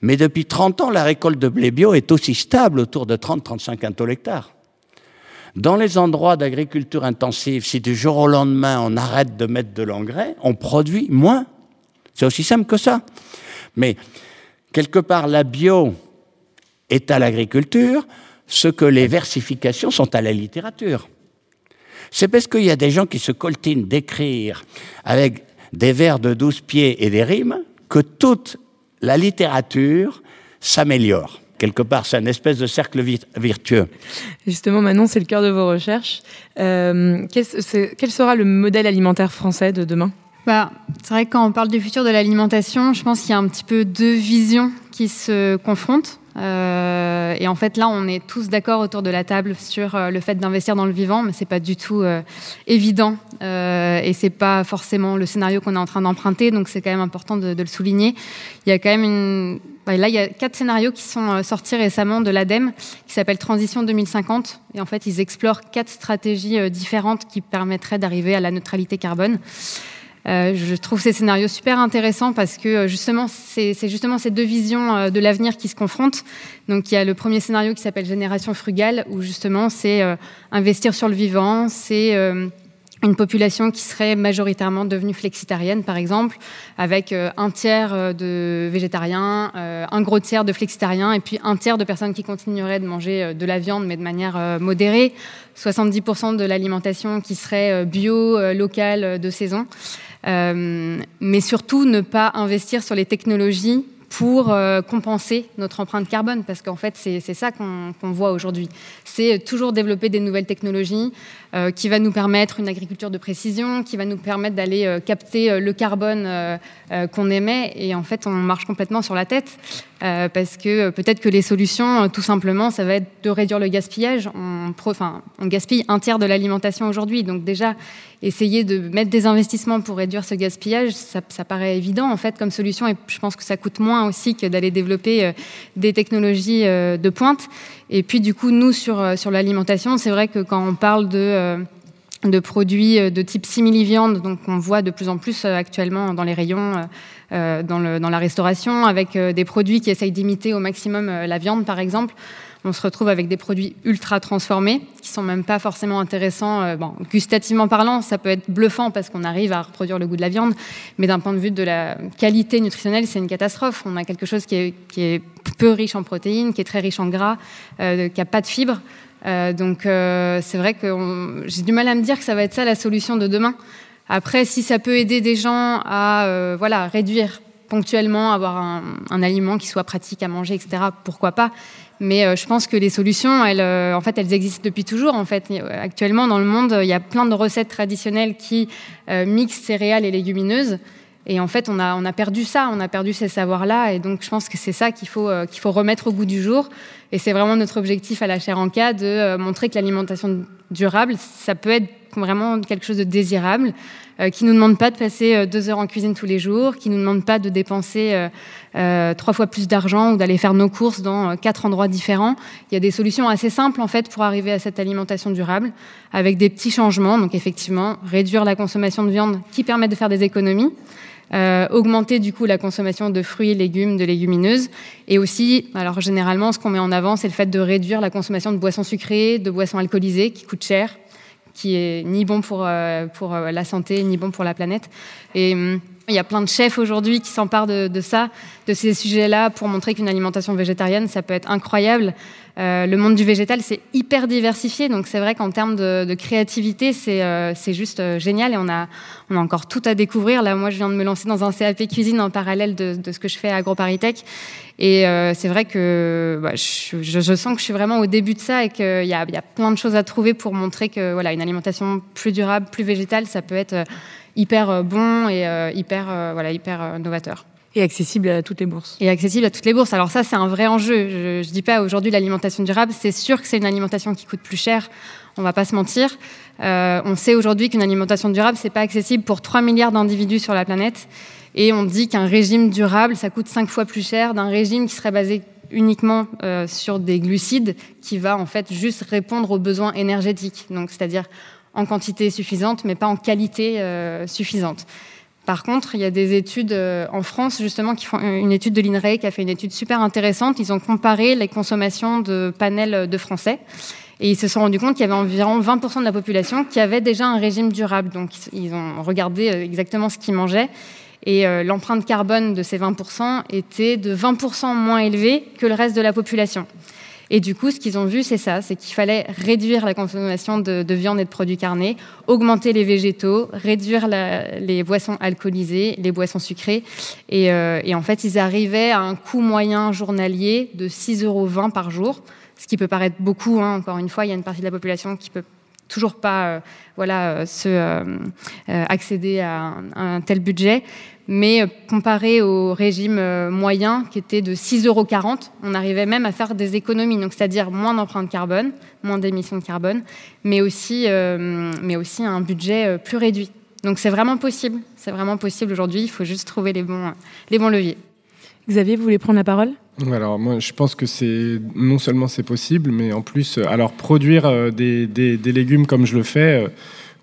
Mais depuis 30 ans, la récolte de blé bio est aussi stable autour de 30-35 quintaux l'hectare. Dans les endroits d'agriculture intensive, si du jour au lendemain on arrête de mettre de l'engrais, on produit moins. C'est aussi simple que ça. Mais quelque part, la bio est à l'agriculture ce que les versifications sont à la littérature. C'est parce qu'il y a des gens qui se coltinent d'écrire avec des vers de douze pieds et des rimes que toute la littérature s'améliore. Quelque part, c'est un espèce de cercle virtueux. Justement, Manon, c'est le cœur de vos recherches. Euh, quel, sera le modèle alimentaire français de demain? Bah, C'est vrai que quand on parle du futur de l'alimentation, je pense qu'il y a un petit peu deux visions qui se confrontent. Euh, et en fait, là, on est tous d'accord autour de la table sur euh, le fait d'investir dans le vivant, mais c'est pas du tout euh, évident et c'est pas forcément le scénario qu'on est en train d'emprunter. Donc, c'est quand même important de, le souligner. Il y a quand même une. Là, il y a quatre scénarios qui sont sortis récemment de l'ADEME, qui s'appelle Transition 2050. Et en fait, ils explorent quatre stratégies différentes qui permettraient d'arriver à la neutralité carbone. Euh, je trouve ces scénarios super intéressants parce que euh, justement, c'est justement ces deux visions euh, de l'avenir qui se confrontent. Donc, il y a le premier scénario qui s'appelle Génération frugale, où justement, c'est investir sur le vivant, c'est une population qui serait majoritairement devenue flexitarienne, par exemple, avec un tiers de végétariens, un gros tiers de flexitariens, et puis un tiers de personnes qui continueraient de manger de la viande, mais de manière modérée, 70% de l'alimentation qui serait bio, locale, de saison. Euh, mais surtout ne pas investir sur les technologies pour euh, compenser notre empreinte carbone, parce qu'en fait, c'est ça qu'on voit aujourd'hui. C'est toujours développer des nouvelles technologies euh, qui va nous permettre une agriculture de précision, qui va nous permettre d'aller euh, capter le carbone qu'on émet, et en fait, on marche complètement sur la tête, parce que peut-être que les solutions, tout simplement, ça va être de réduire le gaspillage. On, on gaspille un tiers de l'alimentation aujourd'hui, donc déjà, essayer de mettre des investissements pour réduire ce gaspillage, ça, ça paraît évident, en fait, comme solution, et je pense que ça coûte moins aussi que d'aller développer euh, des technologies euh, de pointe. Et puis du coup, nous, sur, euh, sur l'alimentation, c'est vrai que quand on parle de de produits de type simili-viande, donc on voit de plus en plus actuellement dans les rayons, dans, dans, la restauration, avec des produits qui essayent d'imiter au maximum la viande, par exemple on se retrouve avec des produits ultra transformés qui sont même pas forcément intéressants. Euh, gustativement parlant, ça peut être bluffant parce qu'on arrive à reproduire le goût de la viande, mais d'un point de vue de la qualité nutritionnelle, c'est une catastrophe. On a quelque chose qui est, peu riche en protéines, qui est très riche en gras, euh, qui a pas de fibres. Euh, donc c'est vrai que j'ai du mal à me dire que ça va être ça la solution de demain. Après, si ça peut aider des gens à voilà réduire ponctuellement, avoir un, un, aliment qui soit pratique à manger, etc. Pourquoi pas mais euh, je pense que les solutions, elles, euh, en fait, elles existent depuis toujours. En fait, actuellement dans le monde, il y a plein de recettes traditionnelles qui euh, mixent céréales et légumineuses. Et en fait, on a, on a perdu ça, on a perdu ces savoirs-là. Et donc, je pense que c'est ça qu'il faut, qu'il faut remettre au goût du jour. Et c'est vraiment notre objectif à la chaire en cas de montrer que l'alimentation durable, ça peut être vraiment quelque chose de désirable, euh, qui nous demande pas de passer deux heures en cuisine tous les jours, qui nous demande pas de dépenser trois fois plus d'argent ou d'aller faire nos courses dans quatre endroits différents. Il y a des solutions assez simples en fait pour arriver à cette alimentation durable, avec des petits changements. Donc effectivement, réduire la consommation de viande qui permet de faire des économies. Euh, augmenter du coup la consommation de fruits, légumes, de légumineuses, et aussi, alors généralement, ce qu'on met en avant, c'est le fait de réduire la consommation de boissons sucrées, de boissons alcoolisées, qui coûtent cher, qui est ni bon pour euh, pour euh, la santé, ni bon pour la planète. Et hum, il y a plein de chefs aujourd'hui qui s'emparent de, de, ça, de ces sujets-là, pour montrer qu'une alimentation végétarienne, ça peut être incroyable. Euh, le monde du végétal, c'est hyper diversifié, donc c'est vrai qu'en termes de, créativité, c'est euh, juste euh, génial et on a, encore tout à découvrir. Là, moi, je viens de me lancer dans un CAP cuisine en parallèle de, ce que je fais à AgroParisTech. Et c'est vrai que bah, je, sens que je suis vraiment au début de ça et qu'il y y a plein de choses à trouver pour montrer que voilà, une alimentation plus durable, plus végétale, ça peut être hyper bon et hyper, voilà, hyper novateur. Et accessible à toutes les bourses. Et accessible à toutes les bourses. Alors ça, c'est un vrai enjeu. Je ne dis pas aujourd'hui l'alimentation durable, c'est sûr que c'est une alimentation qui coûte plus cher, on va pas se mentir. Euh, on sait aujourd'hui qu'une alimentation durable, c'est pas accessible pour 3 milliards d'individus sur la planète. Et on dit qu'un régime durable, ça coûte 5 fois plus cher d'un régime qui serait basé uniquement euh, sur des glucides, qui va en fait juste répondre aux besoins énergétiques. Donc c'est-à-dire en quantité suffisante, mais pas en qualité euh, suffisante. Par contre, il y a des études euh, en France, justement, qui font une étude de l'INRAE qui a fait une étude super intéressante. Ils ont comparé les consommations de panels de Français. Et ils se sont rendus compte qu'il y avait environ 20% de la population qui avait déjà un régime durable. Donc, ils ont regardé euh, exactement ce qu'ils mangeaient. Et euh, l'empreinte carbone de ces 20% était de 20% moins élevée que le reste de la population. Et du coup, ce qu'ils ont vu, c'est ça, c'est qu'il fallait réduire la consommation de, viande et de produits carnés, augmenter les végétaux, réduire les boissons alcoolisées, les boissons sucrées. Euh, et, en fait, ils arrivaient à un coût moyen journalier de 6,20 euros par jour, ce qui peut paraître beaucoup. Hein. encore une fois, il y a une partie de la population qui peut toujours pas euh, voilà, euh, se, accéder à un, tel budget. Mais euh, comparé au régime euh, moyen qui était de 6,40 euros, on arrivait même à faire des économies, donc c'est-à-dire moins d'empreintes carbone, moins d'émissions de carbone, mais aussi, euh, mais aussi un budget plus réduit. Donc c'est vraiment possible, c'est vraiment possible aujourd'hui, il faut juste trouver les bons, les bons leviers. Xavier, vous voulez prendre la parole? Alors moi je pense que c'est non seulement c'est possible, mais en plus alors produire des, des, des légumes comme je le fais,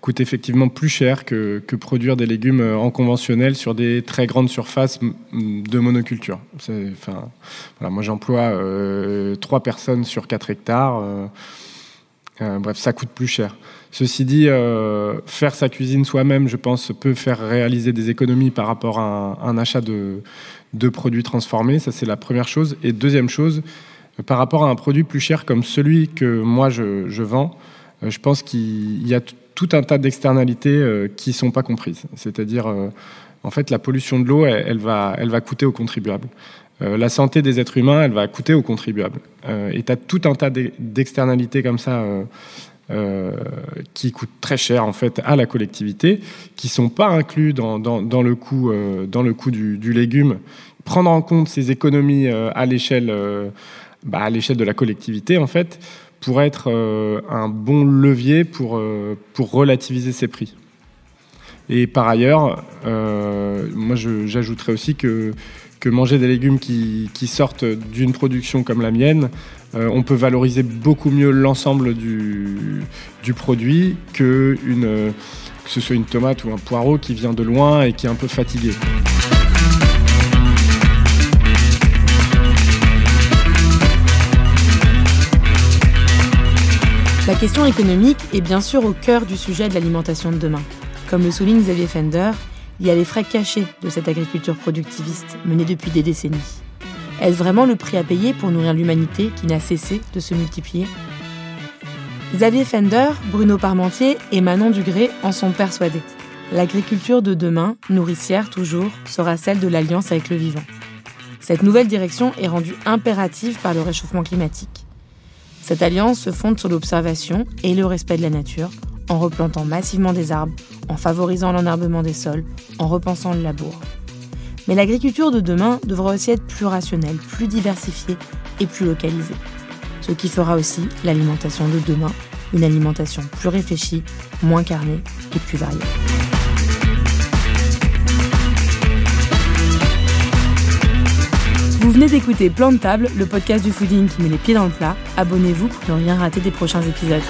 coûte effectivement plus cher que, que, produire des légumes euh, en conventionnel sur des très grandes surfaces de monoculture. Enfin, voilà, moi j'emploie euh, trois personnes sur 4 hectares. Euh, bref, ça coûte plus cher. Ceci dit, faire sa cuisine soi-même, je pense, peut faire réaliser des économies par rapport à un, achat de, de, produits transformés. Ça, c'est la première chose. Et deuxième chose, par rapport à un produit plus cher comme celui que moi je, je vends, je pense qu'il y a tout un tas d'externalités euh, qui ne sont pas comprises. C'est-à-dire, euh, en fait, la pollution de l'eau, elle, va, elle va coûter aux contribuables. Euh, la santé des êtres humains, elle va coûter aux contribuables. et tu as tout un tas d'externalités comme ça qui coûtent très cher en fait à la collectivité, qui sont pas inclus dans, dans, le coût, dans le coût du, légume. Prendre en compte ces économies à l'échelle bah, à l'échelle de la collectivité, en fait, pour être euh, un bon levier pour, euh, pour relativiser ces prix. Et par ailleurs, euh, moi j'ajouterais aussi que, que manger des légumes qui, qui sortent d'une production comme la mienne, on peut valoriser beaucoup mieux l'ensemble du, du, produit que, une, que ce soit une tomate ou un poireau qui vient de loin et qui est un peu fatigué. La question économique est bien sûr au cœur du sujet de l'alimentation de demain. Comme le souligne Xavier Fender, il y a les frais cachés de cette agriculture productiviste menée depuis des décennies. Est-ce vraiment le prix à payer pour nourrir l'humanité qui n'a cessé de se multiplier? Xavier Fender, Bruno Parmentier et Manon Dugré en sont persuadés. L'agriculture de demain, nourricière toujours, sera celle de l'alliance avec le vivant. Cette nouvelle direction est rendue impérative par le réchauffement climatique. Cette alliance se fonde sur l'observation et le respect de la nature, en replantant massivement des arbres, en favorisant l'enherbement des sols, en repensant le labour. Mais l'agriculture de demain devra aussi être plus rationnelle, plus diversifiée et plus localisée. Ce qui fera aussi l'alimentation de demain, une alimentation plus réfléchie, moins carnée et plus variée. Vous venez d'écouter Plan de table, le podcast du fooding qui met les pieds dans le plat. Abonnez-vous pour ne rien rater des prochains épisodes.